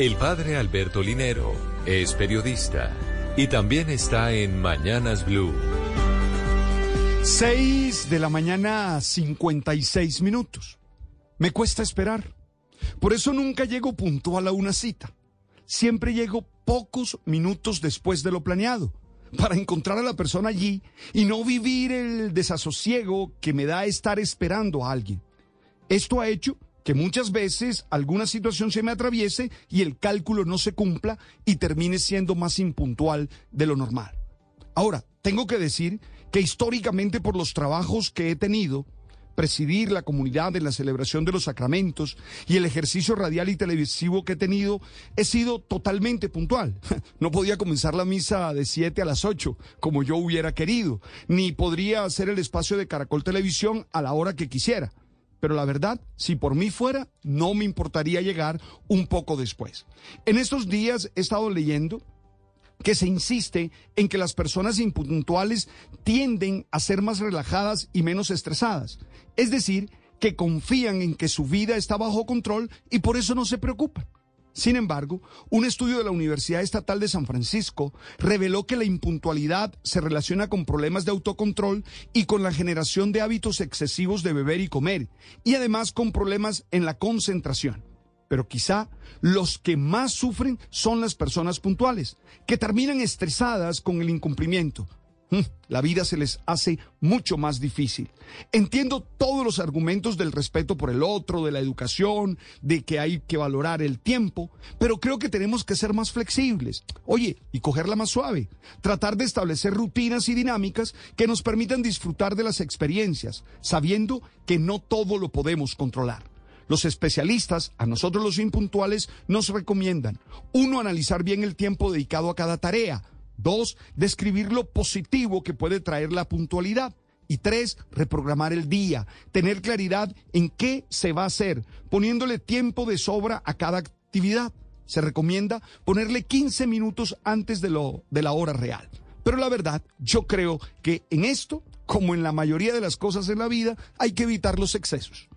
El padre Alberto Linero es periodista y también está en Mañanas Blue. 6 de la mañana, 56 minutos. Me cuesta esperar. Por eso nunca llego puntual a una cita. Siempre llego pocos minutos después de lo planeado para encontrar a la persona allí y no vivir el desasosiego que me da estar esperando a alguien. Esto ha hecho que muchas veces alguna situación se me atraviese y el cálculo no se cumpla y termine siendo más impuntual de lo normal. Ahora, tengo que decir que históricamente por los trabajos que he tenido, presidir la comunidad en la celebración de los sacramentos y el ejercicio radial y televisivo que he tenido, he sido totalmente puntual. No podía comenzar la misa de 7 a las 8, como yo hubiera querido, ni podría hacer el espacio de Caracol Televisión a la hora que quisiera. Pero la verdad, si por mí fuera, no me importaría llegar un poco después. En estos días he estado leyendo que se insiste en que las personas impuntuales tienden a ser más relajadas y menos estresadas. Es decir, que confían en que su vida está bajo control y por eso no se preocupan. Sin embargo, un estudio de la Universidad Estatal de San Francisco reveló que la impuntualidad se relaciona con problemas de autocontrol y con la generación de hábitos excesivos de beber y comer, y además con problemas en la concentración. Pero quizá los que más sufren son las personas puntuales, que terminan estresadas con el incumplimiento. Mm, la vida se les hace mucho más difícil. Entiendo todos los argumentos del respeto por el otro, de la educación, de que hay que valorar el tiempo, pero creo que tenemos que ser más flexibles. Oye, y cogerla más suave. Tratar de establecer rutinas y dinámicas que nos permitan disfrutar de las experiencias, sabiendo que no todo lo podemos controlar. Los especialistas, a nosotros los impuntuales, nos recomiendan, uno, analizar bien el tiempo dedicado a cada tarea, dos, describir lo positivo que puede traer la puntualidad. Y tres, reprogramar el día, tener claridad en qué se va a hacer, poniéndole tiempo de sobra a cada actividad. Se recomienda ponerle 15 minutos antes de, lo, de la hora real. Pero la verdad, yo creo que en esto, como en la mayoría de las cosas en la vida, hay que evitar los excesos.